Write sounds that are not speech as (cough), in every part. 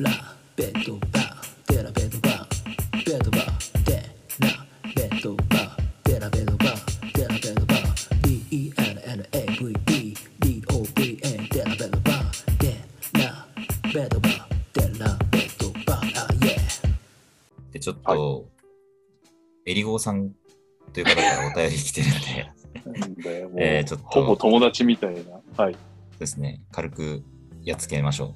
ラベッドバーデラベッドバーベッドバーデラベッドバーデラベッドバーデラベッドバー DENNAVD DOVA デラベッドバーデラベッドバーデラベッドバーあイエーで、ちょっと、えりごーさんという方からお便り来てるんで、えーちょっとほぼ友達みたいな。はい。ですね、軽くやっつけましょ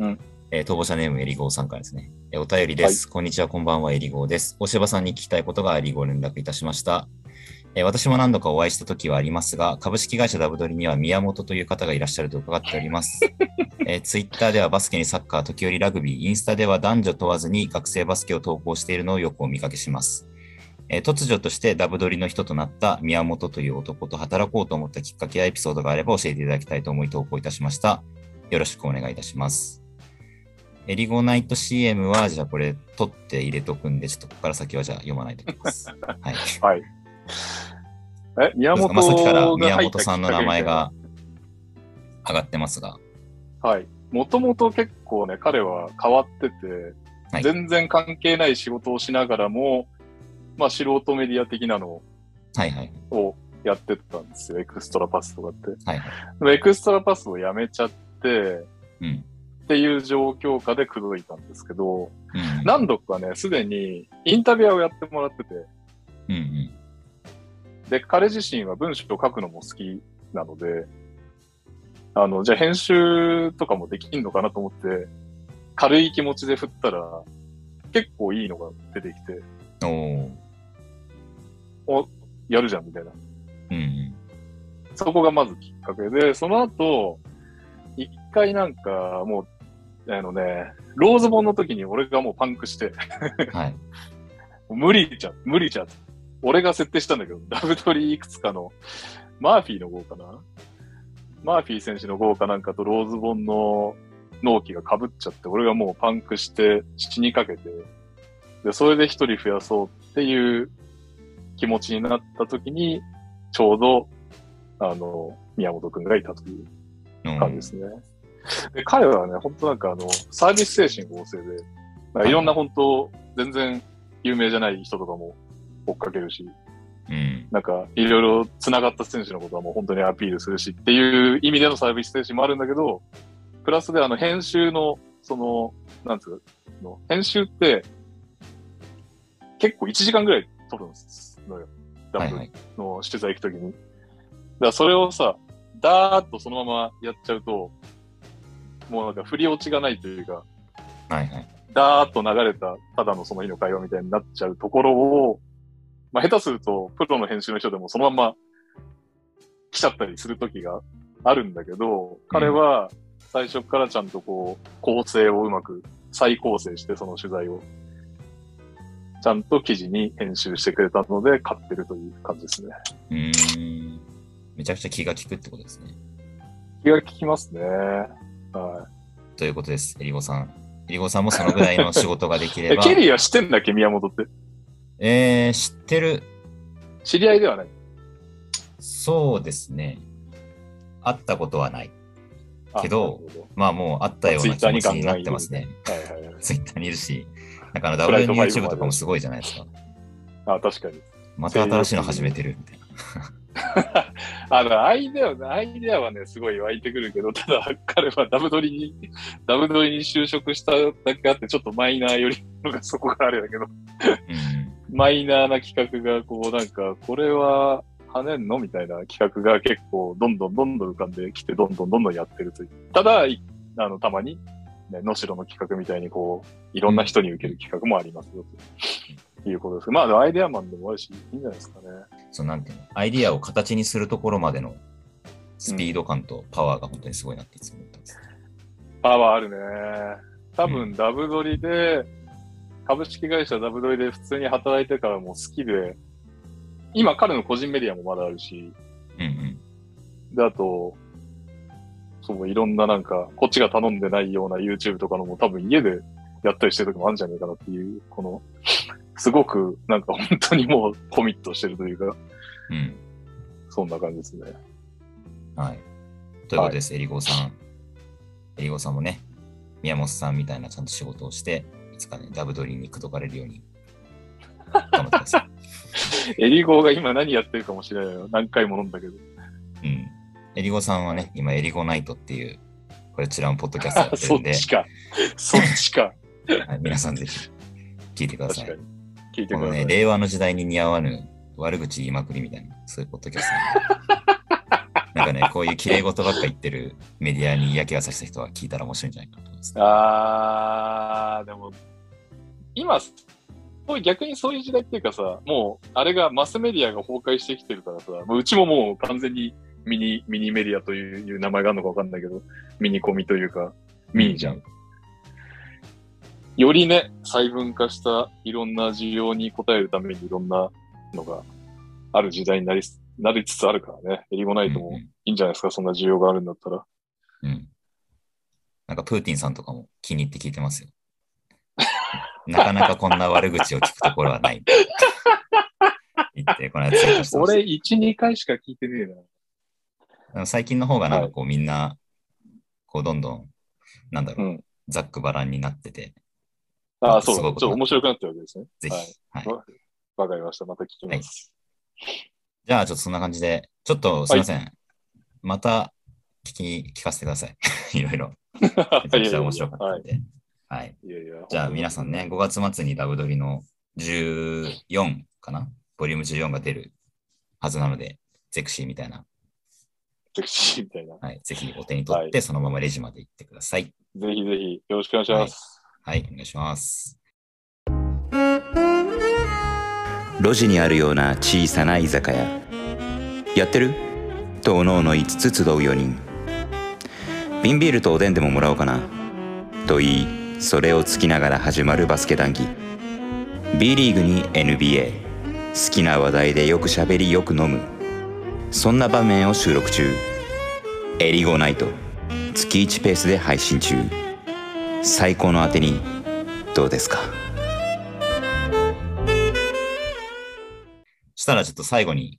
う。うん。えー、逃亡者ネームえりごーさんからですね。えーお便りです、こんにちは、こんばんは、えりごーです。大柴さんに聞きたいことがありご連絡いたしました。えー私も何度かお会いした時はありますが、株式会社ダブドリには宮本という方がいらっしゃると伺っております。えー、ツイッターではバスケにサッカー、時折ラグビー、インスタでは男女問わずに学生バスケを投稿しているのをよくお見かけします。えー突如としてダブドリの人となった宮本という男と働こうと思ったきっかけやエピソードがあれば教えていただきたいと思い投稿いたしました。よろしくお願いいたします。エリゴナイト CM は、じゃあこれ取って入れとくんで、ちょっとここから先はじゃあ読まないといけないです。(laughs) はい。はい。え、宮本まあ、さっきから宮本さんの名前が上がってますが、はい。もともと結構ね、彼は変わってて、はい全然関係ない仕事をしながらも、まあ素人メディア的なのはいはい。をやってたんですよ。エクストラパスとかって。はいはい。エクストラパスをやめちゃって、うん。っていう状況下で口説いたんですけど、うん。何度かね、すでにインタビュアーをやってもらってて、うんうん。で、彼自身は文章を書くのも好きなので、あの、じゃあ編集とかもできんのかなと思って、軽い気持ちで振ったら、結構いいのが出てきて、おー。やるじゃんみたいな。うんうん。そこがまずきっかけで、その後、一回なんかもう、あのね、ローズボンの時に俺がもうパンクして、はい。無理じゃん、無理じゃん。俺が設定したんだけど、ダブドリいくつかの、マーフィーの号かな？マーフィー選手の号かなんかとローズボンの納期が被っちゃって、俺がもうパンクして死にかけて、で、それで一人増やそうっていう気持ちになった時に、ちょうど、あの、宮本くんがいたといううん感じですね。(laughs) で彼はね、本当なんかあの、サービス精神旺盛で、なんかいろんな本当、全然有名じゃない人とかも追っかけるし、うん。なんかいろいろ繋がった選手のことはもう本当にアピールするしっていう意味でのサービス精神もあるんだけど、プラスであの編集の、その、なんつうの、編集って結構1時間ぐらい撮るんですのよ。ダブ。の取材行くときに。だからそれをさ、ダーッとそのままやっちゃうと、もうなんか振り落ちがないというか、はいはい。ダーッと流れたただのその日の会話みたいになっちゃうところを、まあ下手するとプロの編集の人でもそのまま来ちゃったりするときがあるんだけど、彼は最初からちゃんとこう構成をうまく再構成してその取材をちゃんと記事に編集してくれたので買ってるという感じですね。うーん。めちゃくちゃ気が利くってことですね。気が利きますね。はということです、えりごさん。えりごさんもそのぐらいの仕事ができい。れ (laughs) え、ば。ケリーは知ってんだっけ宮本って？えー、知ってる。知り合いではない？そうですね。会ったことはない。あけどなるほまあもう会ったような気持ちになってますね。ツイッターにいるし、なんかあの WNYouTube とかもすごいじゃないですか。あ、確かに。また新しいの始めてるみたいな。(laughs) あの、アイデアは、アイデアはね、すごい湧いてくるけど、ただ、彼はダブドリに、ダブドリに就職しただけあって、ちょっとマイナーよりのがそこがあれだけど、うん。マイナーな企画が、こう、なんか、これは、跳ねんのみたいな企画が結構、どんどんどんどん浮かんできて、どんどんどんどんやってるという。ただ、いあの、たまに、ね、能代の企画みたいに、こう、いろんな人に受ける企画もありますよ、ということです。まあ、アイデアマンでもあるし、いいんじゃないですかね。そうなんていうの、アイディアを形にするところまでのスピード感とパワーが本当にすごいなっていつも思ってます。パワーあるね。多う分、ダブドリで、株式会社ダブドリで普通に働いてからも好きで、今彼の個人メディアもまだあるし、うんうん。で、あと、そう、いろんななんか、こっちが頼んでないような YouTube とかのも多分家でやったりしてる時もあるんじゃないかなっていう、この、すごくなんか本当にもうコミットしてるというか、うん。そんな感じですね。はい。ということです、えりごさん。えりごさんもね、宮本さんみたいなちゃんと仕事をして、いつかね、ダブドリに口説かれるように頑張ってください。(laughs) エリゴが今何やってるかもしれないよ。何回も飲んだけど。うん。エリゴさんはね、今、エリゴナイトっていう、こちらもポッドキャストやってそるんで、(laughs) っちか。そっちか。はい皆さんぜひ聞いてください。聞いてください。令和の時代に似合わぬ悪口言いまくりみたいな、そういうポッドキャストなんで。(laughs) なんかね、こういう綺麗事ばっか言ってるメディアに嫌気がさせた人は聞いたら面白いんじゃないかと思います。あー、でも、今、逆にそういう時代っていうかさ、もう、あれがマスメディアが崩壊してきてるからさ、もううちももう完全にミニ、ミニメディアという名前があるのかわかんないけど、ミニコミというか、ミニじゃん。よりね、細分化したいろんな需要に応えるためにいろんなのがある時代になりす、なりつつあるからね。エリゴナイトもいいんじゃないですか、そんな需要があるんだったら。うんうんなんかプーティンさんとかも気に入って聞いてますよ。(laughs) なかなかこんな悪口を聞くところはない。言って、この間ツイートして俺、1、2回しか聞いてねえな。最近の方がなんかこうみんな、こうどんどん、なんだろう、うんざっくばらんになってて、ああ、そうちょっと面白くなってるわけですね。ぜひ。はいはい。わわかりました。また聞きます。じゃあちょっとそんな感じで、ちょっとすいません。また聞き、聞かせてください。(laughs) いろいろ。(laughs) めちゃくちゃ面白かったんで。はい。いやいや。じゃあ皆さんね、5月末にダブドリの14かな？ボリューム14が出るはずなので、ゼクシーみたいな、セクシーみたいな。はい、ぜひお手に取って、はそのままレジまで行ってください。ぜひぜひ、よろしくお願いします。はい、お願いします。路地にあるような小さな居酒屋。やってる？とおのおの5つ集う4人。瓶ビールとおでんでももらおうかな。と言いそれをつきながら始まるバスケ談義。B リーグに NBA 好きな話題でよくしゃべりよく飲む。そんな場面を収録中。エリゴナイト。月1ペースで配信中。最高のあてにどうですか？したらちょっと最後に、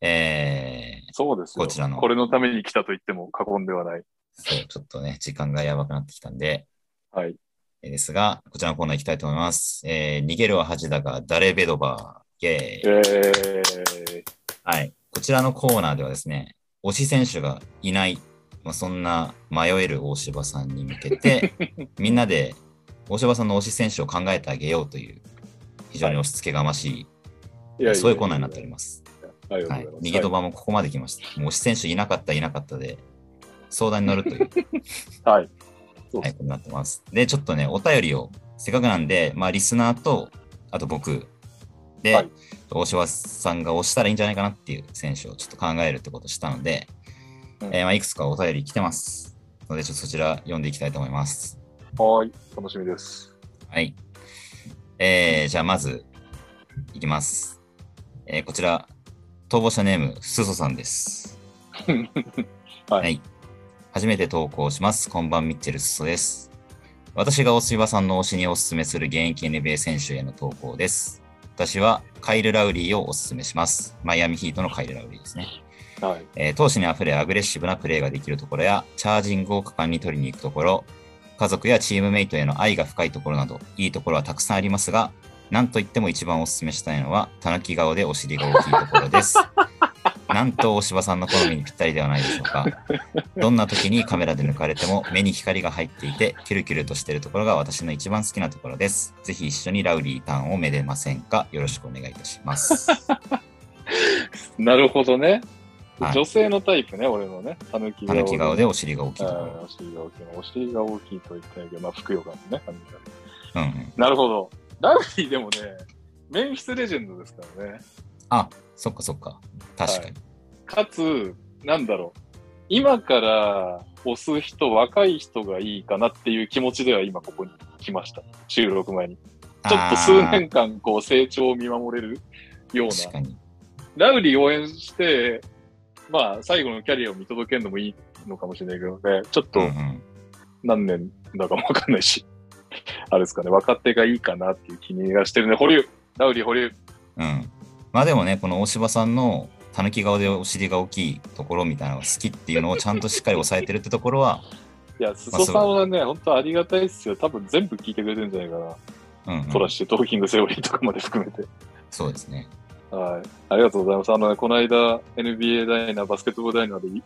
えー、そうですよ。こちらのこれのために来たと言っても過言ではない。そう、ちょっとね、時間がやばくなってきたんで、はい。えーですが、こちらのコーナー行きたいと思います。えー、逃げるは恥だが、誰ベドバー、イェーイえー、はい。こちらのコーナーではですね、推し選手がいない、まあ、そんな迷える大柴さんに向けて、(laughs) みんなで大柴さんの推し選手を考えてあげようという、非常に押し付けがましい、いやそういうコーナーになっております。はい。逃げ飛ばもここまで来ました。もう推し選手いなかった、いなかったで、相談に乗るという、(laughs) はい。はい。とになってます。で、ちょっとね、お便りを、せっかくなんで、まあ、リスナーと、あと僕で、はい大柴さんが推したらいいんじゃないかなっていう選手をちょっと考えるってことをしたので、うんえーまあ、いくつかお便り来てます。ので、ちょっとそちら読んでいきたいと思います。はい。楽しみです。はい。えー、じゃあ、まず、いきます。えーこちら、逃亡者ネーム、すそさんです。(laughs) はいはい。初めて投稿します。こんばん、ミッチェル・すそです。私が大柴さんの推しにおすすめする現役 NBA 選手への投稿です。私はカイル・ラウリーをおすすめします。マイアミヒートのカイル・ラウリーですね。はい。えー闘志にあふれアグレッシブなプレーができるところや、チャージングを果敢に取りに行くところ、家族やチームメイトへの愛が深いところなど、いいところはたくさんありますが、なんといっても一番お勧めしたいのは、たぬき顔でお尻が大きいところです。(laughs) なんと大柴さんの好みにぴったりではないでしょうか。どんな時にカメラで抜かれても目に光が入っていて、キュルキュルとしているところが私の一番好きなところです。ぜひ一緒にラウリーターンをめでませんか？よろしくお願いいたします。(laughs) なるほどね。はい女性のタイプね、俺のね。たぬきたぬき顔でお尻が大きいお尻が大きいの。お尻が大きいと言ってないけど、まあ、ふくよかのね。たぬき顔うんうん。なるほど。ラウリーでもね、メンフィスレジェンドですからね。あ、そっかそっか。確かに。かつ、なんだろう。今から押す人、若い人がいいかなっていう気持ちでは今ここに来ました。収録前に。ちょっと数年間こう成長を見守れるような確かに。ラウリー応援して、まあ、最後のキャリアを見届けるのもいいのかもしれないけどね、ちょっと何年だかもわかんないし、(laughs) あれですかね、若手がいいかなっていう気がしてるね。保留ラウリー保留うん。まあでもね、この大柴さんのたぬき顔でお尻が大きいところみたいなのが好きっていうのをちゃんとしっかり抑えてるってところは、(laughs) いや、裾さんはね、本当ありがたいっすよ。多分全部聞いてくれてるんじゃないかな。うん、うんトラッシュ、トーキングセオリーとかまで含めて。そうですね。はい。ありがとうございます。あのね、この間、NBA ダイナー、バスケットボールダイナーで、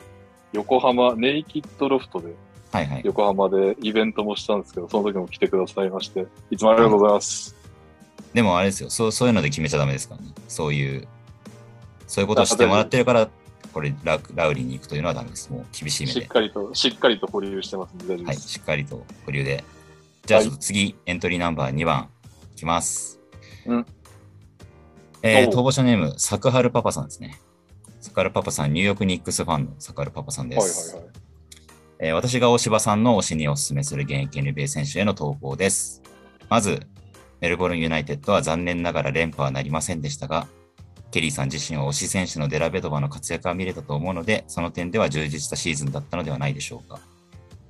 横浜、ネイキッドロフトで、はいはい。横浜でイベントもしたんですけど、その時も来てくださいまして、いつもありがとうございます。でもあれですよそう、そういうので決めちゃダメですからね。そういう、そういうことをしてもらってるから、これラ、ラウリーに行くというのはダメです。もう厳しい目で。しっかりと、しっかりと保留してますんではい。しっかりと保留で。じゃあ、はいエントリーナンバー2番、いきます。うん。えー、おう逃亡者ネーム、サクハルパパさんですね。サクハルパパさん、ニューヨークニックスファンのサクハルパパさんではいす。はいはい。えー私が大柴さんの推しにお勧めする現役 NBA 選手への投稿です。まず、メルボルンユナイテッドは残念ながら連覇はなりませんでしたが、ケリーさん自身は推し選手のデラベドバの活躍が見れたと思うので、その点では充実したシーズンだったのではないでしょうか。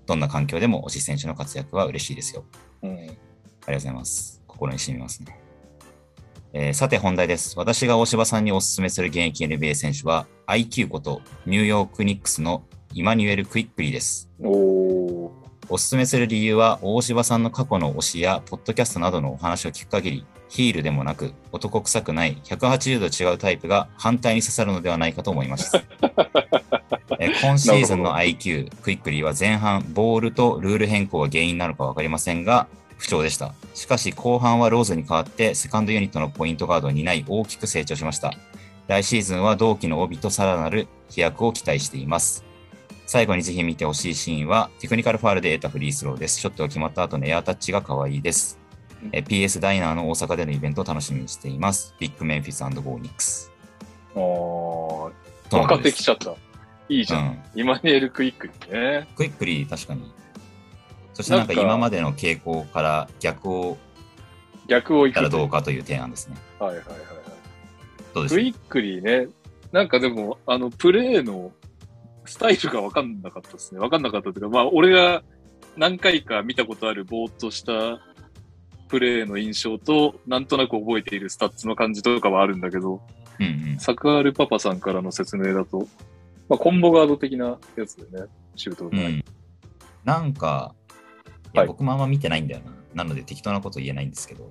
どんな環境でも推し選手の活躍は嬉しいですよ。うん。ありがとうございます。心に染みますね。えーさて本題です。私が大柴さんにお勧めする現役 NBA 選手は IQ ことニューヨークニックスのイマニュエル・クイックリーです。おー。お勧めする理由は大柴さんの過去の推しやポッドキャストなどのお話を聞く限りヒールでもなく男臭くない180度違うタイプが反対に刺さるのではないかと思います。(laughs) えー今シーズンの IQ、クイックリーは前半、ボールとルール変更が原因なのか分かりませんが、不調でした。しかし後半はローズに代わってセカンドユニットのポイントガードを担い大きく成長しました。来シーズンは同期の帯とさらなる飛躍を期待しています。最後にぜひ見てほしいシーンは、テクニカルファールで得たフリースローです。ショットが決まった後のエアタッチが可愛いです。え PS ダイナーの大阪でのイベントを楽しみにしています。 Big Memphis Go Knicks。おー。とのことです分かってきちゃった。いいじゃん。うん。イマニュエル・クイックにね。クイックリー、確かに。そしてなんか今までの傾向から逆を逆を行くとたらどうかという提案ですね。はいはいはいはい。クイックリーね。なんかでも、あの、プレーのスタイルが分かんなかったですね。分かんなかったというか、まあ、俺が何回か見たことあるぼーっとしたプレーの印象と、なんとなく覚えているスタッツの感じとかはあるんだけど、うんうん。サクアルパパさんからの説明だと、まあ、コンボガード的なやつでね、シュートが、うん。なんか、い僕もあんま見てないんだよな。なので適当なこと言えないんですけど、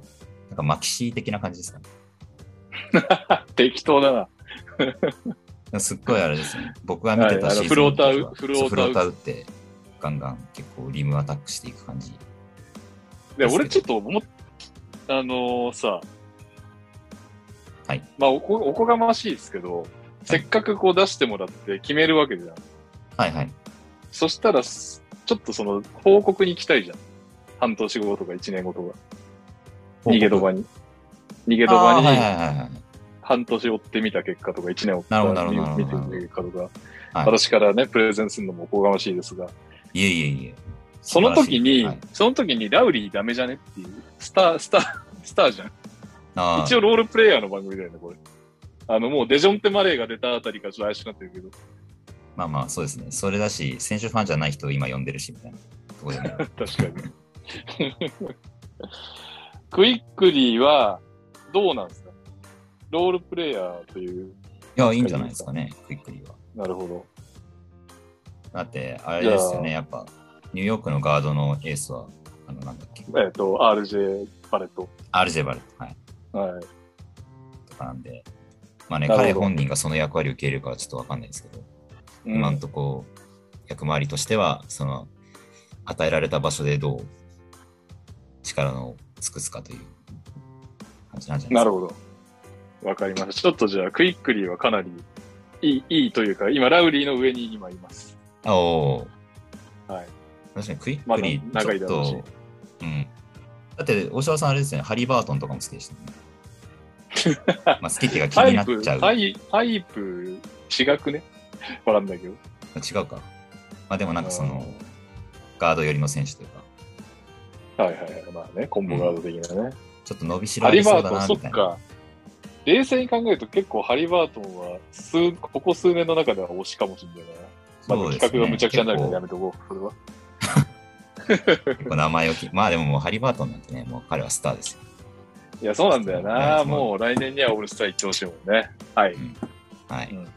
なんかマキシー的な感じですかね。(laughs) 適当だな。すっごいあれですね。僕が見てたシーズンはフローターフローターフローター打って、ガンガン結構リムアタックしていく感じ。で、俺ちょっと思っ、あのーさ、はい。まあおこ、おこがましいですけど、せっかくこう出してもらって決めるわけじゃん。はいはい。そしたら、すちょっとその、報告に行きたいじゃん。半年後とか1年後とか。逃げ場に。逃げあ場にーはいはいはいはい。半年追ってみた結果とか1年追ってみた結果とか、はい私からね、プレゼンするのもおこがましいですが、いえいえいえ。その時に、はいその時にラウリーダメじゃねっていう、スター、スター、スターじゃん。一応ロールプレイヤーの番組だよね、これ。あの、もうデジョンテ・マレーが出たあたりからちょっと怪しくなってるけど、まあまあ、そうですね。それだし、選手ファンじゃない人を今呼んでるし、みたいなところでね。(laughs) 確かに。(laughs) クイックリーは、どうなんですか？ロールプレイヤーという、いや、いいんじゃないですかね、クイックリーは。なるほど。だって、あれですよね、やっぱ、ニューヨークのガードのエースは、あの、なんだっけ、えっ、と、RJ バレット。RJ バレット、はい、はい。とかなんで、まあね、彼本人がその役割を受け入れるかはちょっとわかんないですけど、うん今んとこ、役回りとしては、その、与えられた場所でどう力の尽くすかという感じなんじゃないですか。なるほど。わかりました。ちょっとじゃあ、クイックリーはかなりいい、いいというか、今、ラウリーの上に今います。あおーはい。確かにクイックリー、ちょっだろうしと、うん。だって、大島さんあれですね、ハリー・バートンとかも好きでしたね。(laughs) まあ、好きっていうか気になっちゃう。タイタイプ、違くね (laughs) わかんないけど。違うか。まあでもなんかその、ガード寄りの選手というか、はいはいはい。まあね、コンボガード的なね。ちょっと伸びしろハありそうだなみいな。ったか。冷静に考えると結構ハリバートンは数、ここ数年の中では推しかもしれないな。まあ、そうです企画がむちゃくちゃになるからやめとこう、それは。結構名前をき、(laughs) まあでももうハリバートンなんてね、もう彼はスターですよ。いや、そうなんだよはな。いもう来年にはオールスター行ってほしいもんね。はい。はい。うん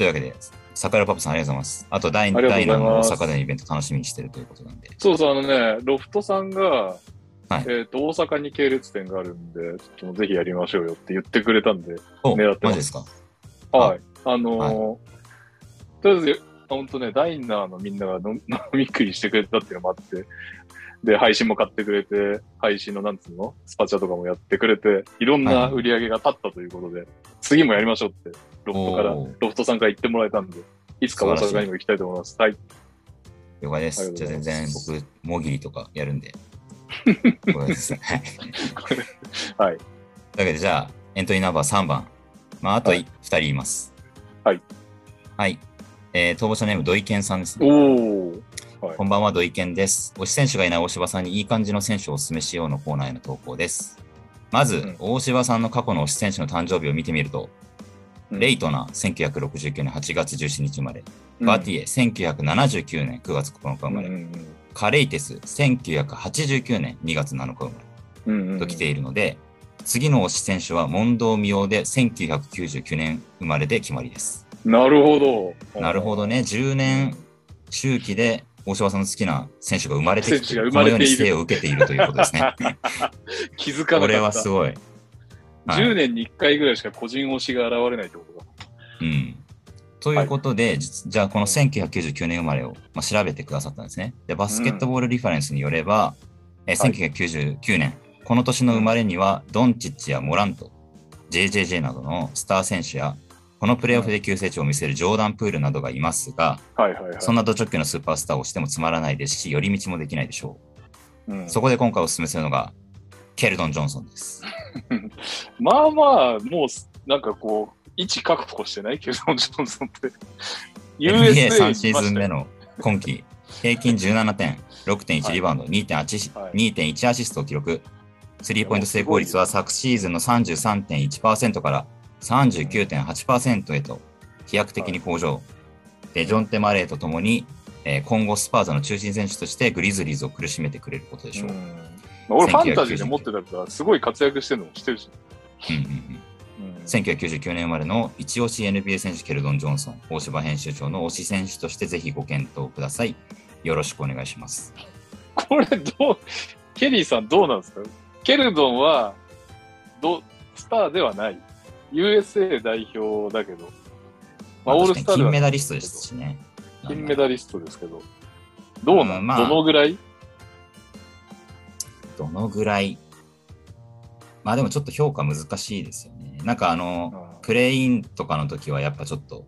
というわけで、桜パパさんありがとうございます。あと、第第ます7の大阪でのイベント楽しみにしてるということなんで。そうそう、あのね、ロフトさんが、はいえっ、と、大阪に系列店があるんで、ちょっとぜひやりましょうよって言ってくれたんで、お、狙ってますマジですか？はい。あのーとりあえず、本当ね、ダイナーのみんなが飲 (laughs) 飲み食いしてくれたっていうのもあって、で、配信も買ってくれて、配信のなんつうの？スパチャとかもやってくれて、いろんな売り上げが立ったということで、次もやりましょうって、ロフトから、ロフトさんから言ってもらえたんで、いつか大阪にも行きたいと思います。はい。了解です。じゃあ全然僕、もぎりとかやるんで。(laughs) ごめんなさい。はい。はい。というわけで、じゃあ、エントリーナンバー3番。まあ、あとはい2人います。はい。はい。えー、逃亡者ネーム、土井健さんですね。おー。はい。こんばんは、土井健です。推し選手がいない大柴さんにいい感じの選手をお勧めしようのコーナーへの投稿です。まず、うん。大柴さんの過去の推し選手の誕生日を見てみると、うん。レイトナー、1969年8月17日生まれ、うん。バティエ、1979年9月9日生まれ、うんうんカレイテス、1989年2月7日生まれ、うんうんうん。と来ているので、次の推し選手は問答未応で1999年生まれで決まりです。なるほど。なるほどね、10年周期で大柴さんの好きな選手が生まれてき選て、このように指定を受けているということですね。(laughs) 気づかなか。これはすごい。はい10年に1回ぐらいしか個人推しが現れないってことだ。うん。ということで、じじゃあこの1999年生まれを、まあ、調べてくださったんですね。で、バスケットボールリファレンスによれば、えーはい1999年、この年の生まれには、ドンチッチやモラント、JJJ などのスター選手や、このプレーオフで急成長を見せるジョーダン・プールなどがいますが、はいはいはい。そんなド直球のスーパースターをしてもつまらないですし、寄り道もできないでしょうんう。そこで今回お勧めするのが、ケルドン・ジョンソンです。(laughs) まあまあ、もう、なんかこう、位置確保してないケルドン・ジョンソンって。(laughs) NBA3 シにーズン目の。の今季、平均17点、6.1リバウンド、2.8はい2.1アシストを記録。スリーポイント成功率は昨シーズンの33.1%から39.8%へと飛躍的に向上。で、ジョンテ・マレーとともに、えー今後スパーズの中心選手としてグリズリーズを苦しめてくれることでしょう。うん俺、ファンタジーで持ってたから、すごい活躍してるのも知ってるし。うんうんうんうん1999年生まれの一押し NBA 選手ケルドン・ジョンソン、大柴編集長の推し選手としてぜひご検討ください。よろしくお願いします。これ、どう、ケリーさんどうなんですか？ケルドンは、ど、スターではない。USA 代表だけど、まあ、オールスター金メダリストですしね。金メダリストですけど、どうなん、うんまあ。どのぐらい？どのぐらい？まあでもちょっと評価難しいですよね。なんかあの、プレインとかの時はやっぱちょっと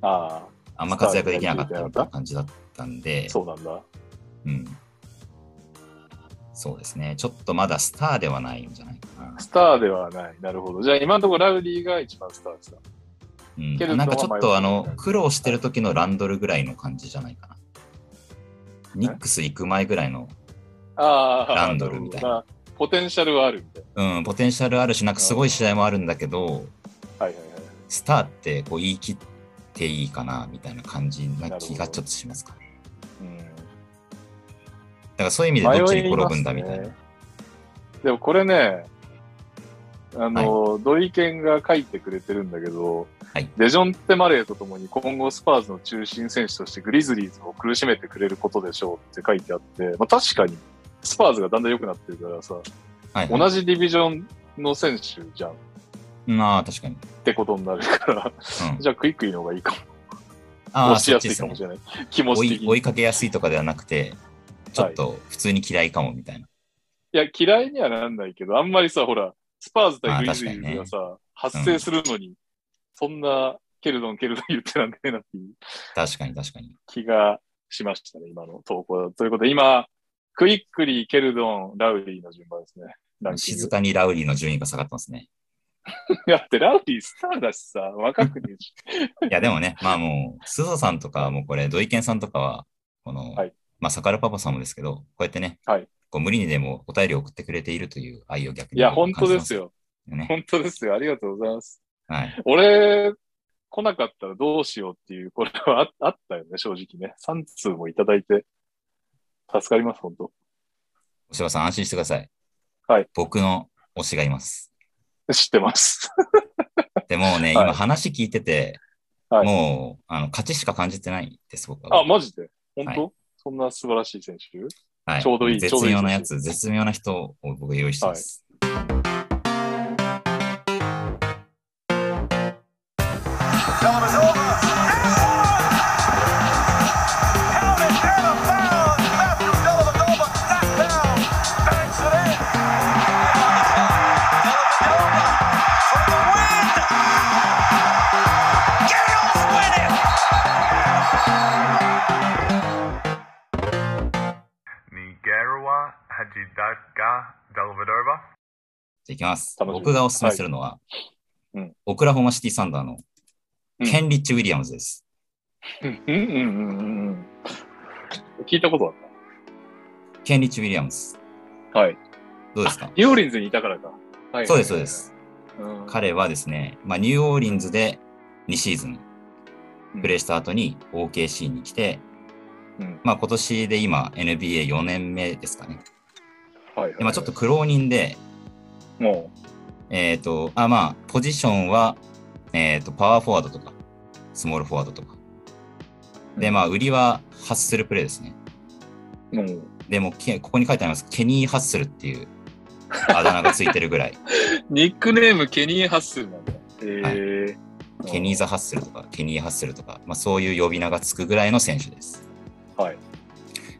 ああんま活躍できなかったみたいな感じだったんで。あ、、そうなんだ。うん。そうですね。ちょっとまだスターではないんじゃないかな。スターではない。なるほど。じゃあ今のところラウリーが一番スターですかうんケルトンはなんかちょっとあの苦労してる時のランドルぐらいの感じじゃないかな。ニックス行く前ぐらいの、ああ、ランドルみたいなるほど。ポテンシャルはあるみたいうん、ポテンシャルあるし、なんかすごい試合もあるんだけど、な。はいはいはい。スターってこう言い切っていいかなみたいな感じな気がちょっとしますかね。うんだからそういう意味でどっちに転ぶんだみたいな。迷いねでもこれね、あの、土井健が書いてくれてるんだけど、はいデジョンテ・マレーとともに今後スパーズの中心選手としてグリズリーズを苦しめてくれることでしょうって書いてあって、まあ、確かにスパーズがだんだん良くなってるからさ、はい、同じディビジョンの選手じゃんっまあ確かに。てことになるから、うん、じゃあクイックリーの方がいいかも。あ押しやすいかもしれない。気持ち的に。いい追いかけやすいとかではなくて、ちょっと普通に嫌いかもみたいな。や、嫌いにはならないけど、あんまりさ、ほら、スパーズ対グリズリーズがまさ、発生するのに、そんな、ケルドン、ケルドン言ってらんねえなっていう確かに確かに。気がしましたね、今の投稿だと。ということで、今、クイックリー、ケルドン、ラウリーの順番ですね。静かにラウリーの順位が下がってますね。(laughs) だって、ラウリースターだしさ、若くねえし。いやでもね、まあもう、スゾさんとかもうこれ、土井健さんとかは、この、はいまあ、サカルパパさんもですけど、こうやってね、はいこう無理にでもお便りを送ってくれているという愛を逆に。いや、本当です。よ。ね。本当ですよ。ありがとうございます。はい。俺、来なかったらどうしようっていう、これはああったよね、正直ね。3通もいただいて、助かります、本当。お柴さん安心してください。はい。僕の推しがいます。知ってます。(laughs) でもね、はい今話聞いてて、はいもうあの勝ちしか感じてないです、僕は。あ、マジで？本当、はそんな素晴らしい選手？はい、ちょうどいい絶妙なやつ、絶妙な人を僕用意してます。Nicaragua じゃあいきます。僕がおすすめするのは、いうんオクラホマシティサンダーのうんケンリッチ・ウィリアムズです。うんうんうんうんうん。聞いたことあっケンリッチ・ウィリアムズ。た。はい。どうですか？ニューオーリンズにいたからか。はいそうです、そうで。す。うん、彼はですね、まあ、ニューオーリンズで2シーズンプレーしした後に OKC に来て、うんまあ、今年で今 NBA4 年目ですかね。はい、はい。でまあ、ちょっと苦労人で、もえっ、と、あ、まあ、ポジションは、えっ、と、パワーフォワードとか、スモールフォワードとか。で、まあ、売りはハッスルプレーですね。う、もう、でも、けここに書いてあります、ケニー・ハッスルっていうあだ名がついてるぐらい、ニックネームケニー・ハッスルなんだ。えー。ケニー・ザ・ハッスルとか、ケニー・ハッスルとか、まあ、そういう呼び名がつくぐらいの選手です。はい。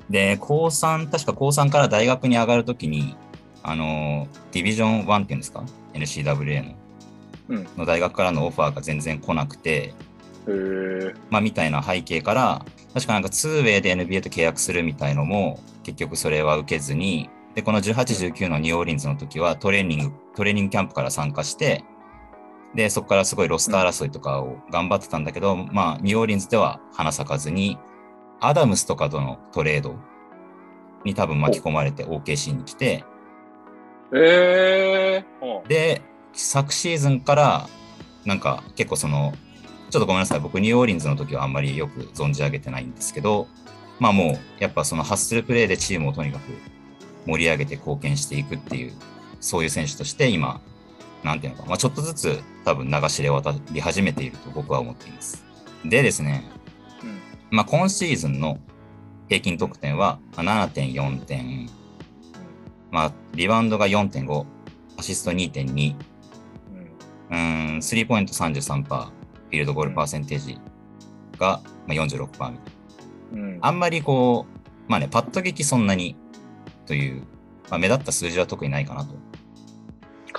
で、高3、確か高3から大学に上がるときに、あのー、ディビジョン1っていうんですか ?NCWA の,、うんの大学からのオファーが全然来なくて、えー。まあ、みたいな背景から、確かなんか 2way で NBA と契約するみたいのも、結局それは受けずに、で、この18、19のニューオーリンズの時はトレーニング、トレーニングキャンプから参加して、で、そこからすごいロスター争いとかを頑張ってたんだけど、まあ、ニューオーリンズでは花咲かずに、アダムスとかとのトレードに多分巻き込まれて OKC に来て、えで、昨シーズンから、なんか結構その、ちょっとごめんなさい、僕ニューオーリンズの時はあんまりよく存じ上げてないんですけど、まあもう、やっぱそのハッスルプレーでチームをとにかく盛り上げて貢献していくっていう、そういう選手として今、なんていうのか、まあちょっとずつ多分流しで渡り始めていると僕は思っています。でですね、うん。まあ今シーズンの平均得点はまあ7.4点、まあリバウンドが4.5、アシスト2.2、うーん、スリーポイント33%、フィールドゴールパーセンテージがまあ46%みたいな。うん。あんまりこう、まあね、パッと劇そんなにという、まあ、目立った数字は特にないかなと。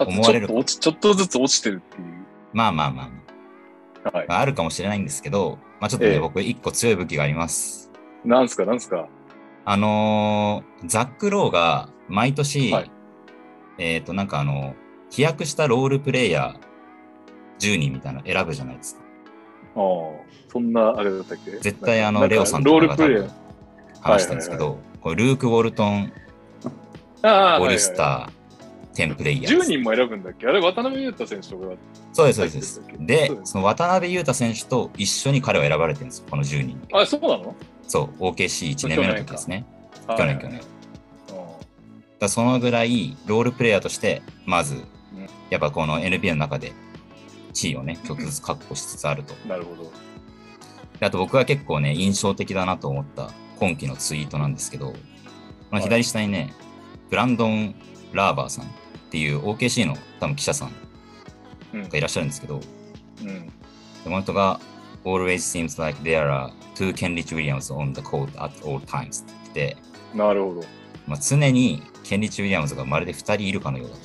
思われるちょっと落ち、ちょっとずつ落ちてるっていう。まあまあまあまあ、はい。まあ、あるかもしれないんですけど、まあちょっとね、ええ僕一個強い武器があります。なんすか、なんすか？あのーザック・ローが毎年、はいえっ、と、なんかあの、飛躍したロールプレイヤー10人みたいなの選ぶじゃないですか。ああ、そんなあれだったっけ？絶対あの、レオさんロとかが。話したんですけど、ルーク・ウォルトン、ああ、オールスター、はいはいテンプレイヤー10です。人も選ぶんだっけ？あれ、渡辺裕太選手とかが。そうです、そうですでその渡辺裕太選手と一緒に彼は選ばれてるんですよ、この10人。あ、そうなの？そう、OKC1 年目の時ですね。去年、去年。だそのぐらい、ロールプレイヤーとして、まずん、やっぱこの NBA の中で地位をね、ちょっとずつ確保しつつあると。あなるほど。であと僕は結構ね、印象的だなと思った今期のツイートなんですけど、この左下にね、ブランドン・ラーバーさんっていう OKC の多分記者さんうんがいらっしゃるんですけど、うん。でこの人が Always seems like there are two Ken Rich Williams on the court at all times ってなるほど。まあ、常にケンリッチ・ウィリアムズがまるで2人いるかのようだと。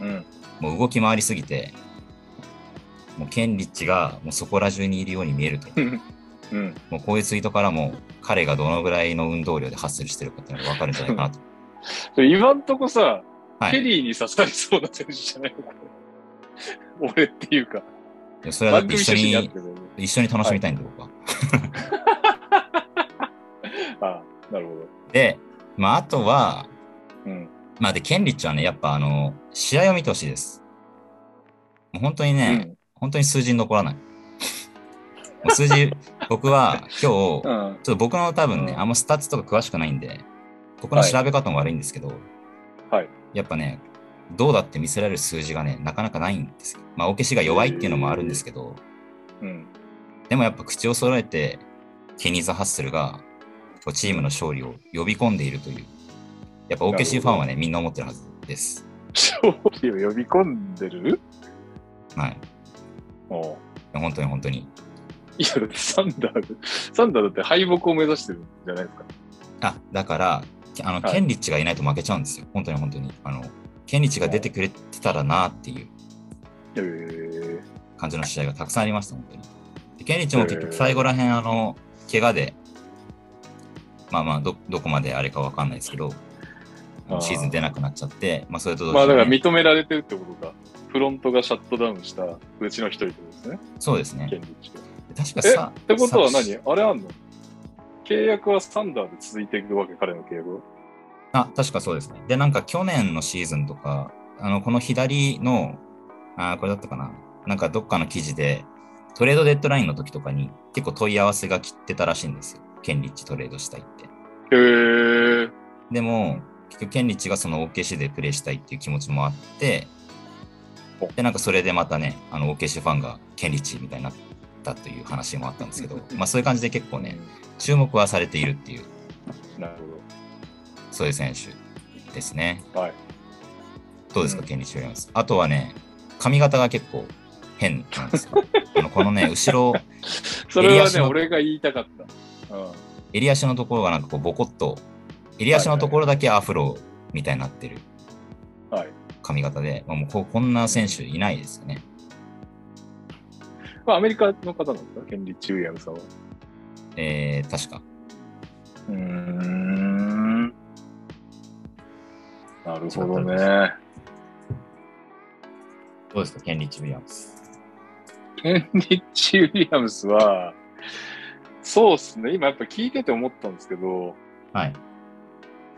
うん。もう動き回りすぎて、もうケンリッチがもうそこら中にいるように見えると。(laughs) うん。もうこういうツイートからも彼がどのぐらいの運動量でハッスルしてるかっていうのが分かるんじゃないかなと。(laughs) 今んとこさ、はい。ケリーに刺さりそうな選手じゃないの俺っていうか。いやそれは一緒に。一緒に楽しみたいんで、僕は。あ (laughs) あ、なるほど。で、まあ、あとは、うん。まあ、で、ケンリッチはね、やっぱあの、試合を見てほしいです。もう本当にね、本当に数字に残らない。数字、(laughs) 僕は今日、ちょうん。っと僕の多分ね、うんあんまスタッツとか詳しくないんで、僕の調べ方も悪いんですけど、はいやっぱね、どうだって見せられる数字がね、なかなかないんですよ。まあ、 OKC が弱いっていうのもあるんですけど、うん。でもやっぱ口を揃えて、ケニーザ・ハッスルがこうチームの勝利を呼び込んでいるという、やっぱ OKC ファンはね、みんな思ってるはずです。勝利を呼び込んでる？はい。いお本当に本当に。いや、だってサンダーズ、サンダーだって敗北を目指してるんじゃないですか。あ、だから、あの、はいケンリッチがいないと負けちゃうんですよ。本当に本当に。あの、ケンリッチが出てくれてたらなっていうえー、感じの試合がたくさんありました、本当に。でケンリッチも結局最後らへん、あの、怪我で、まあまあど、どこまであれかわかんないですけど、シーズン出なくなっちゃって、まあ、それと同時まあだから認められてるってことか。フロントがシャットダウンしたうちの一人ですね。そうですねケ。ンリッチがえ確かさ、ってことはさ何あれあんの？契約はサンダーで続いていくわけ、彼の契約は？あ、確かそうですね。で、なんか去年のシーズンとか、あの、この左の、あーこれだったかな。なんかどっかの記事で、トレードデッドラインの時とかに結構問い合わせが来てたらしいんですよ。ケンリッチトレードしたいって。へー。でも、結局ケンリッチがその OKC でプレーしたいっていう気持ちもあってお、で、なんかそれでまたね、あの OKC ファンがケンリッチみたいになったという話もあったんですけど、(laughs) まあそういう感じで結構ね、注目はされているっていう、なるほそういう選手ですね。ど。はい。どうですか、うんケンリッチ・ウィリアムス。あとはね、髪型が結構変なんですよ。(laughs) あのこのね、後ろ、(laughs) それはね、俺が言いたかった。うん。襟足のところがなんかこうボコッと、襟足のところだけアフロみたいになってるはい。髪型で、まあ、もうここんな選手いないですよね。まあ、アメリカの方なんですか？ケンリッチ・ウィリアムさんは。えー、確か。うーん。なるほどね。どうですか、ケンリッチ・ウィリアムス。ケンリッチ・ウィリアムスは、そうですね。今やっぱ聞いてて思ったんですけど、はい。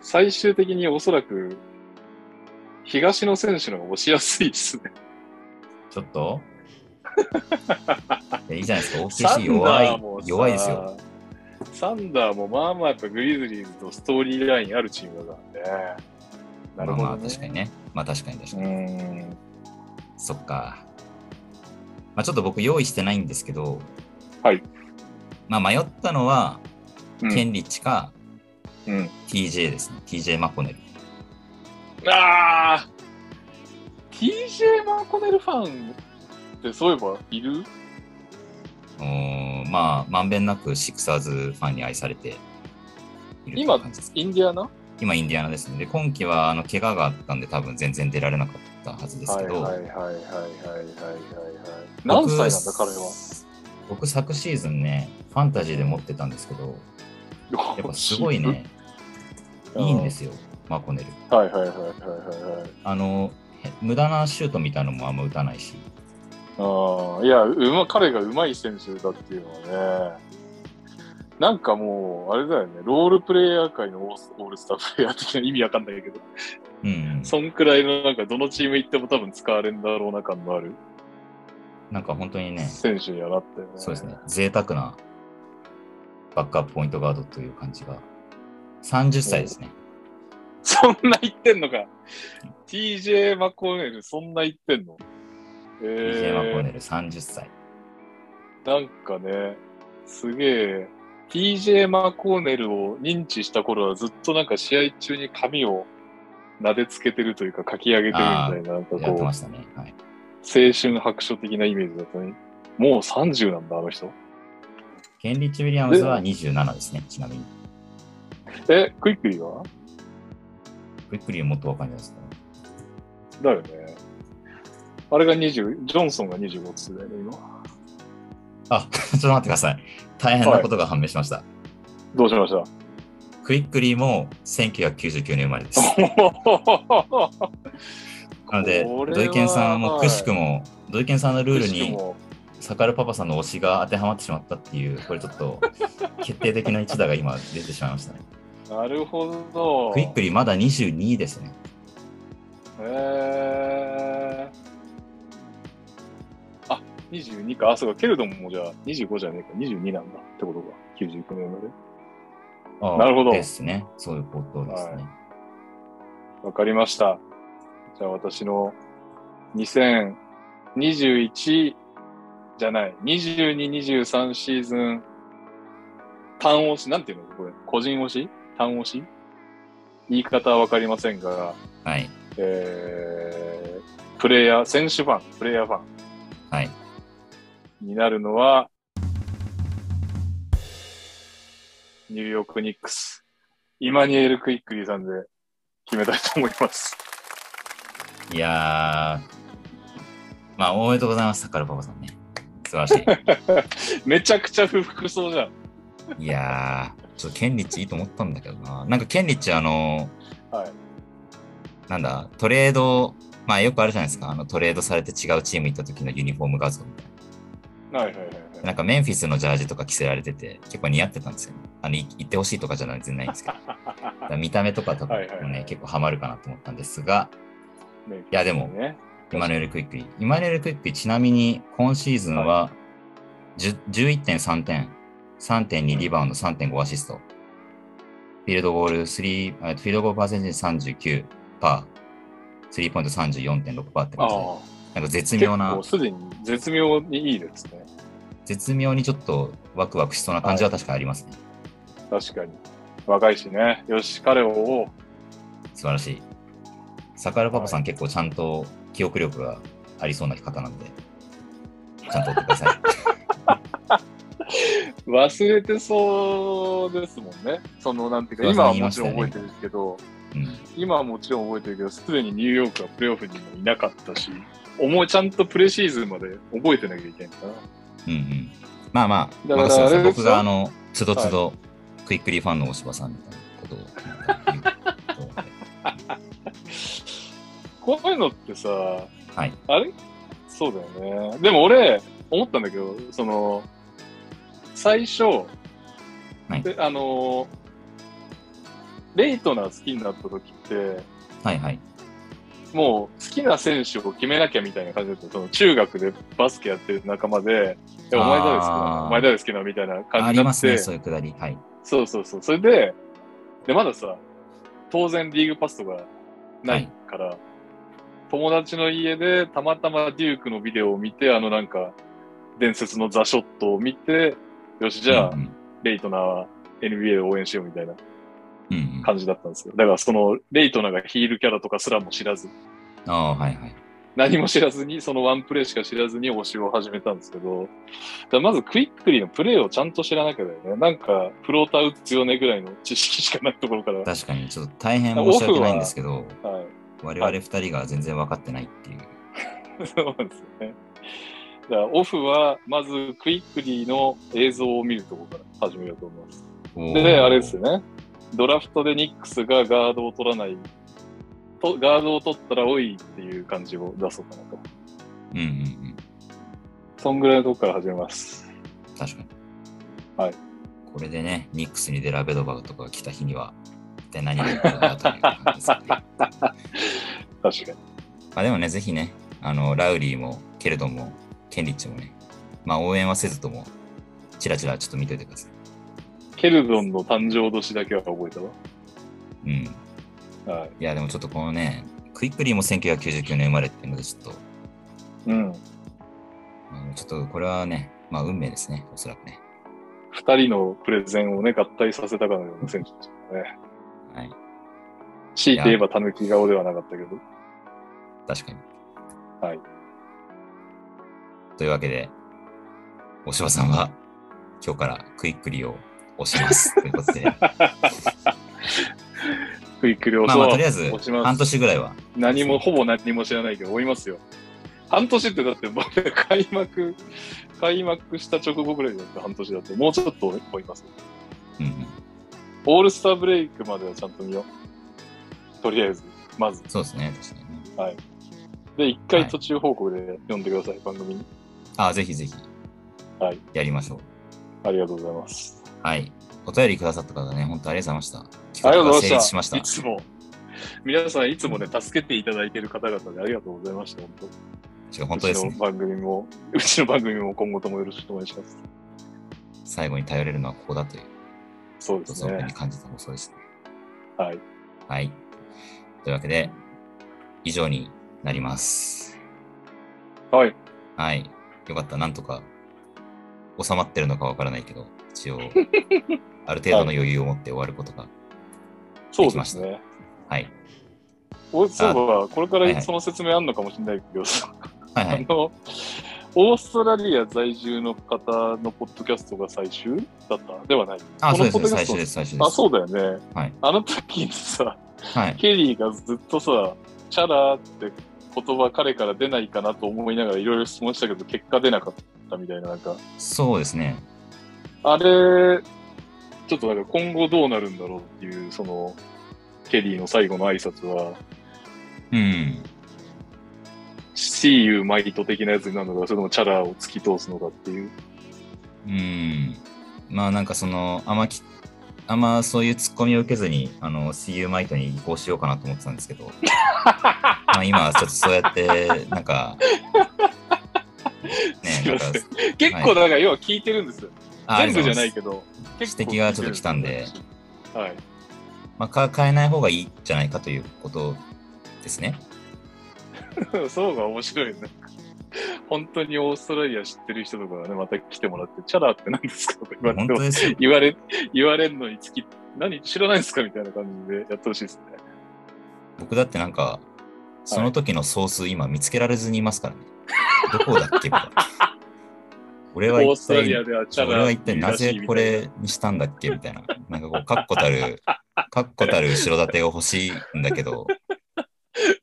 最終的におそらく、東の選手の方が押しやすいですね。ちょっと？(laughs) いやいいじゃないですか、サ OKC ン弱い弱いですよ。。サンダーもまあまあやっぱグリズリーズとストーリーラインあるチームだからね。なるほど、ね。まあまあ確かにね。まあ確かに確かうに。そっか。まあちょっと僕用意してないんですけど、はい。まあ迷ったのは、うんケンリッチかうん。TJ ですね。TJ マコネル。ああ !TJ マコネルファンってそういえばいる？うんまあまんべんなくシクサーズファンに愛されている今インディアナ？今インディアナですね。で今季はあの怪我があったんで多分全然出られなかったはずですけど。はいはいはいはいはいはいはい何歳なんだ彼は？僕昨シーズンねファンタジーで持ってたんですけど。やっぱすごいね。(laughs) いいんですよマコネル。はいはいはいはいはいはい。あの無駄なシュートみたいなのもあんま打たないし。ああ、いや、うま、彼が上手い選手だっていうのはね、なんかもう、あれだよね、ロールプレイヤー界のオールスタープレイヤー的な意味わかんないけど、うん、うん。そんくらいのなんかどのチーム行っても多分使われんだろうな感のあるなんか本当にね、選手にはなったよね。そうですね、贅沢なバックアップポイントガードという感じが。30歳ですね。そんな言ってんのか。TJ マコネル、そんな言ってんの？TJ マコえネル30歳。ー、なんかね、すげえ、TJ マコーネルを認知した頃はずっとなんか試合中に髪を撫でつけてるというか書き上げてるみたいな、なんかこう、ね。はい。青春白書的なイメージだったね。もう30なんだ、あの人。ケンリッチ・ウィリアムズは27ですね、ちなみに。え、クイックリーは？クイックリーもっとわかんないですね。だよね。あれが20、ジョンソンが25っつってたよね、今。あ、(laughs) ちょっと待ってください。大変なことが判明しました。どうしました？クイックリーも1999年生まれです。(laughs) なので、土井健さんもくしくも、も、土井健さんのルールに、サカルパパさんの推しが当てはまってしまったっていう、これちょっと (laughs) 決定的な一打が今出てしまいましたね。なるほど。クイックリーまだ22ですね。へーあ、22か。あ、そうか。ケルドンもじゃあ25じゃねえか。22なんだってことか。99年まで。ああなるほどですね。そういうことですね。わかりました。じゃあ私の2021じゃない。22、23シーズン、単押し、なんていうの？これ、個人押し？単押し？言い方はわかりませんが、はい。えー、プレイヤー、選手ファン、プレイヤーファンはい。になるのは、ニューヨークニックス、イマニュエル・クイックリーさんで決めたいと思います。いやー、まあ、おめでとうございます、サッカールパパさんね。素晴らし (laughs) めちゃくちゃ不服そうじゃん。い。いやー、ちょっとケンリッチいいと思ったんだけどな。なんかケンリッチ、あの、はい。なんだ、トレード、まあよくあるじゃないですか。あのトレードされて違うチーム行った時のユニフォーム画像みたいはいはいはい、はな。い。なんかメンフィスのジャージとか着せられてて、結構似合ってたんですよ、ね。あの、い行ってほしいとかじゃない全然ないんですけど。(laughs) 見た目とかとかもね、はいはいはい結構ハマるかなと思ったんですが、いいやでもね、イマヌエル・クイックリー。イマヌエル・クイックリー、ちなみに今シーズンは10 11.3点、3.2リバウンド、3.5アシスト。フィールドゴール3、えフィールドゴールパーセンテージ39%、パー、スリーポイント34.6%って感じで、なんか絶結妙な構、すでに絶妙にいいですね。絶妙にちょっとワクワクしそうな感じは確かありますね。確かに。若いしね。よし、彼を。素晴らしい。サカルパパさん結構ちゃんと記憶力がありそうな方なんで、ちゃんと追ってください。(laughs) 忘れてそうですもんね。その、なんていうか、今はもちろん覚えてるけど、うん。今はもちろん覚えてるけど、すでにニューヨークはプレーオフにもいなかったし、思い、ちゃんとプレシーズンまで覚えてなきゃいけないから。うんうん。まあまあ、だからあ僕があの、つどつど、クイックリーファンの大柴さんみたいなことをこういうのってさ、はい。あれ？そうだよね。でも俺、思ったんだけど、その、最初、はいであの、レイトナー好きになった時って、はいはい。もう好きな選手を決めなきゃみたいな感じだった。その中学でバスケやってる仲間で、えお前誰好きなお前誰好きなのみたいな感じあになって、りますね、そういうくだり。はい。そうそうそう。それで、で、まださ、当然リーグパスとかないから、友達の家でたまたまデュークのビデオを見て、あのなんか、伝説のザ・ショットを見て、よし、じゃあ、うんレイトナーは NBA を応援しようみたいなうん。うんうん、感じだったんですよ。だからその、レイトナーがヒールキャラとかすらも知らず、ああ、はいはい。何も知らずに、そのワンプレーしか知らずに推しを始めたんですけど、だまずクイックリーのプレーをちゃんと知らなきゃだよね。なんか、フローター打つよねぐらいの知識しかないところから。確かに、ちょっと大変申し訳ないんですけど、はい。我々二人が全然分かってないっていう。(laughs) そうなんですよね。だからオフは、まずクイックリーの映像を見るところから始めようと思います。で、あれですよね。ドラフトでニックスがガードを取らない、とガードを取ったら多いっていう感じを出そうかなと。うんうんうん。そんぐらいのとこから始めます。確かに。はい。これでね、ニックスにデラベドバグとかが来た日には、一体何が起こるのかという感じですよね。(laughs) 確かに。まあでもね、ぜひね、あの、ラウリーも、ケルドンも、ケンリッチもね、まあ応援はせずとも、チラチラちょっと見ておいてください。ケルドンの誕生年だけは覚えたわ。うん。はい。いや、でもちょっとこのね、クイックリーも1999年生まれっていうので、ちょっと、うん。あのちょっとこれはね、まあ運命ですね、おそらくね。二人のプレゼンをね、合体させたかのような選手ですよね。はい。強いて言えば狸顔ではなかったけど。確かに。はい。というわけで、大柴さんは今日からクイックリーを押します。(laughs) ということで、クイックリをまあまあとりあえず半年ぐらいは、何も、ほぼ何も知らないけど、追いますよ。半年ってだって、僕開幕、開幕した直後ぐらいだった半年だって、もうちょっと追います。うんうん、オールスターブレイクまではちゃんと見よう。とりあえず、まず。そうですね、確かにね。はい。で、一回途中報告で読んでください、番組に。ああ、ぜひぜひ、はい。やりましょう。ありがとうございます。はい。お便りくださった方ね、本当ありがとうございました。ありがとうございました。立しました。いつも。皆さん、いつもね、助けていただいている方々でありがとうございました、本当。違う本当ですねうちの。番組も、うちの番組も今後ともよろしくお願いします。最後に頼れるのはここだという、そうですねに。感じた放送ですね。はい。はい。というわけで、以上になります。はい。はい。よかった。なんとか収まってるのかわからないけど、一応、(laughs) ある程度の余裕を持って終わることが。そうですね。はい。おそういえば、これかはいはいらその説明あんのかもしれないけど、はいはい。あの、オーストラリア在住の方のポッドキャストが最終だった？ではない。あ、そうです最終です、最終です。あ、そうだよね。はい。あの時にさ、はい。ケリーがずっとさ、チャラーって言葉彼から出ないかなと思いながらいろいろ質問したけど、結果出なかったみたいな、なんか、そうですね。あれ、ちょっとなんか今後どうなるんだろうっていう、その、ケリーの最後の挨拶は、うん。See you might 的なやつになるのか、それともチャラーを突き通すのかっていう。うん。まあなんかその、あんまき、あんまそういうツッコミを受けずに、あの、CU マイトに移行しようかなと思ってたんですけど、(laughs) まあ今はちょっとそうやって、なんか、ね結構なんか要は聞いてるんですよ。あ全部じゃないけど、結構指摘がちょっと来たんで。はい。まあ、か変えない方がいいんじゃないかということですね。(laughs) そうが面白いよね。本当にオーストラリア知ってる人とかがね、また来てもらって、チャラーって何ですかとか言われて。言われ、言われるのにつき、何知らないですかみたいな感じでやってほしいですね。僕だってなんか、その時のソース今見つけられずにいますからね。どこだっけ。俺は一体、俺は一体なぜこれにしたんだっけみたいな。なんかこう、確固たる、確固たる後ろ盾が欲しいんだけど、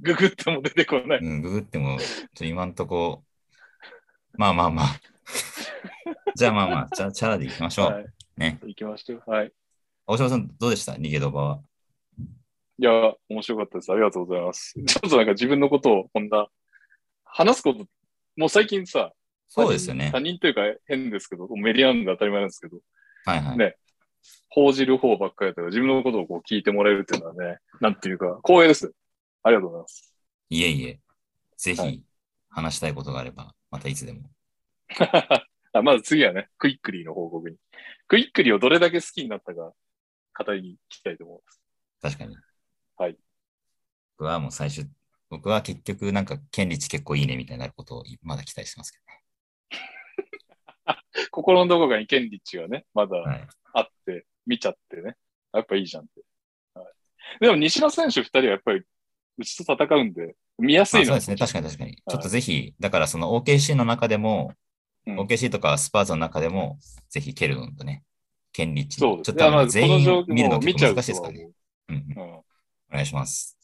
ググっても出てこない。うん、ググっても、ちょっと今んとこ、まあまあまあ。じゃあまあまあ、じゃあチャラで行きましょう。はい。ね。行きましょう。はい。大島さん、どうでした？逃げドバは。いや、面白かったです。ありがとうございます。ちょっとなんか自分のことをこんな、話すこと、もう最近さ、そうですよね他。人というか変ですけど、メディアなんで当たり前なんですけど、はいはい。ね報じる方ばっかりだったから、自分のことをこう聞いてもらえるっていうのはね、なんていうか、光栄です。ありがとうございます。いえいえ、ぜはひ話したいことがあれば、またいつでも。(laughs) あまず次はね、クイックリーの報告に。クイックリーをどれだけ好きになったか、語りに聞きたいと思います。確かに。はい。僕はもう最初、僕は結局なんか、権利値結構いいねみたいになることをまだ期待してますけ (laughs) 心のどこかにケンリッチがね、まだどね。はい。あって、見ちゃってね。やっぱいいじゃんって。はい、でも西野選手二人はやっぱり、うちと戦うんで、見やすいのまあそうですね、確かに確かに。ちょっとぜひ、だからその OKC の中でも、うん OKC とかスパーズの中でも、ぜひケルドンとね、権利値そうですちょっとあの全員見るの難しいですからね。うん。お願いします。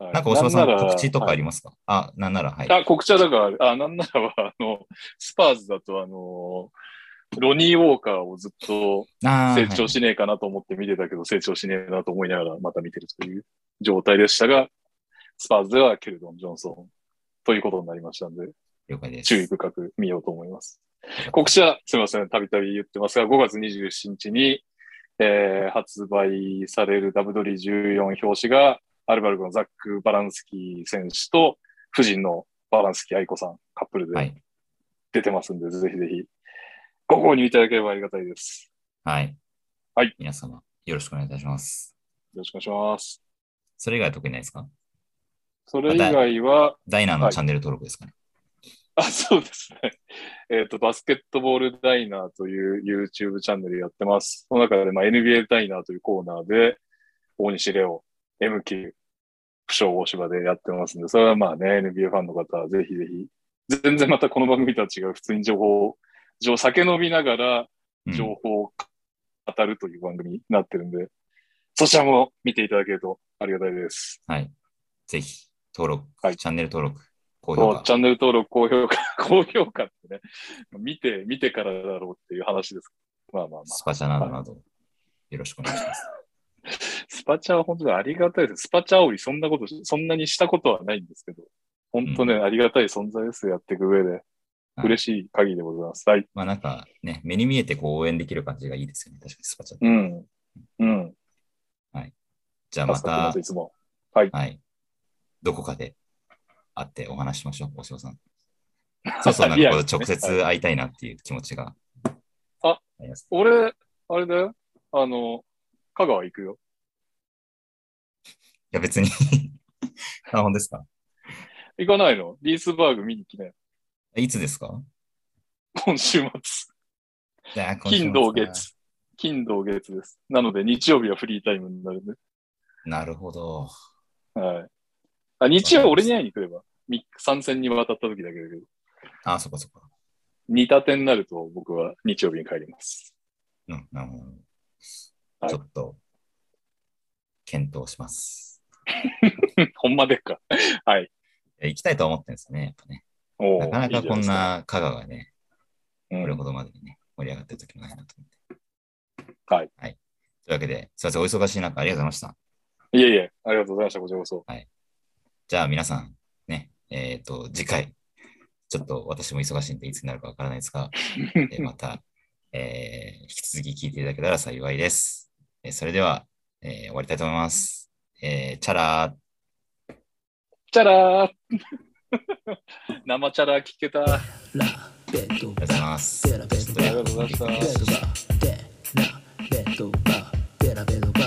なんか大島さん、告知とかあはいりますか、あ、なんなら、はい。あ、告知はだから、あ、なんならは、あの、スパーズだと、あの、ロニー・ウォーカーをずっと成長しねえかなと思って見てたけど、成長しねえなと思いながらまた見てるという状態でしたが、スパーズではケルドン・ジョンソンということになりましたんで、了解です。注意深く見ようと思います。告知は、すみません、たびたび言ってますが、5月27日に、えー発売される W14 表紙が、アルバルクのザック・バランスキー選手と、夫人のバランスキー愛子さん、カップルではい。出てますんで、ぜひぜひ、ご購入いただければありがたいです。はい。はい。皆様、よろしくお願いいたします。よろしくお願いします。それ以外は特にないですか？それ以外は、ダイナーはいのチャンネル登録ですかね。あ、そうですね。(laughs) えっ、と、バスケットボールダイナーという YouTube チャンネルやってます。その中で、まあ、NBA ダイナーというコーナーで、大西レオ、MQ、不詳大芝でやってますんで、それはまあね、NBA ファンの方はぜひぜひ、全然またこの番組とは違う、普通に情報を、情酒飲みながらうん情報を語るという番組になってるんで、そちらも見ていただけるとありがたいです。はい。ぜひ、登録、はいチャンネル登録、高評価チ。ャンネル登録、高評価、(laughs) 高評価ってね、見て、見てからだろうっていう話です。まあまあまあ。スパチャなどなど、よろしくお願いします。(laughs) スパチャは本当にありがたいです。スパチャ煽りそんなことし、そんなにしたことはないんですけど、本当ね、ありがたい存在です。やっていく上で。はい嬉しい限りでございます。はい。まあなんかね、目に見えてこう応援できる感じがいいですよね。確かにスパチャって。うん。うん。じゃあまたい、つも。はい。はい。どこかで会ってお話しましょう、大島さん。(laughs) そうそう、なんかこう直接会いたいなっていう気持ちが。あ。俺、あれだよ。あの、香川行くよ。いや別に (laughs) あ、本当ですか？行かないの？リースバーグ見に来なよ。いつですか？今週末。金土月。金土月です。なので日曜日はフリータイムになるね。なるほど。はい。あ日曜俺に会いに来れば。み参戦に渡った時だけだけど。あ、そっかそっか。二立てになると僕は日曜日に帰ります。うん、なるほど。はいちょっと、検討します。(laughs) ほんまでっか？はい。行きたいとは思ってるんですよね、やっぱね。なかなかこんな香川がね、ないですかこれうんほどまでにね、盛り上がってる時もないなと思って。はい。はい。というわけで、すいません、お忙しい中ありがとうございました。いえいえ、ありがとうございました。こちらこそ。じゃあ皆さん、ね、えっ、と、次回、ちょっと私も忙しいんでいつになるかわからないですが、(laughs) えーまた、えー引き続き聞いていただけたら幸いです。えーそれでは、えー終わりたいと思います。えーチャラ。ー。チャラ。ー (laughs) 生チャラー聞けた。ありがとうございます。ありがとうございました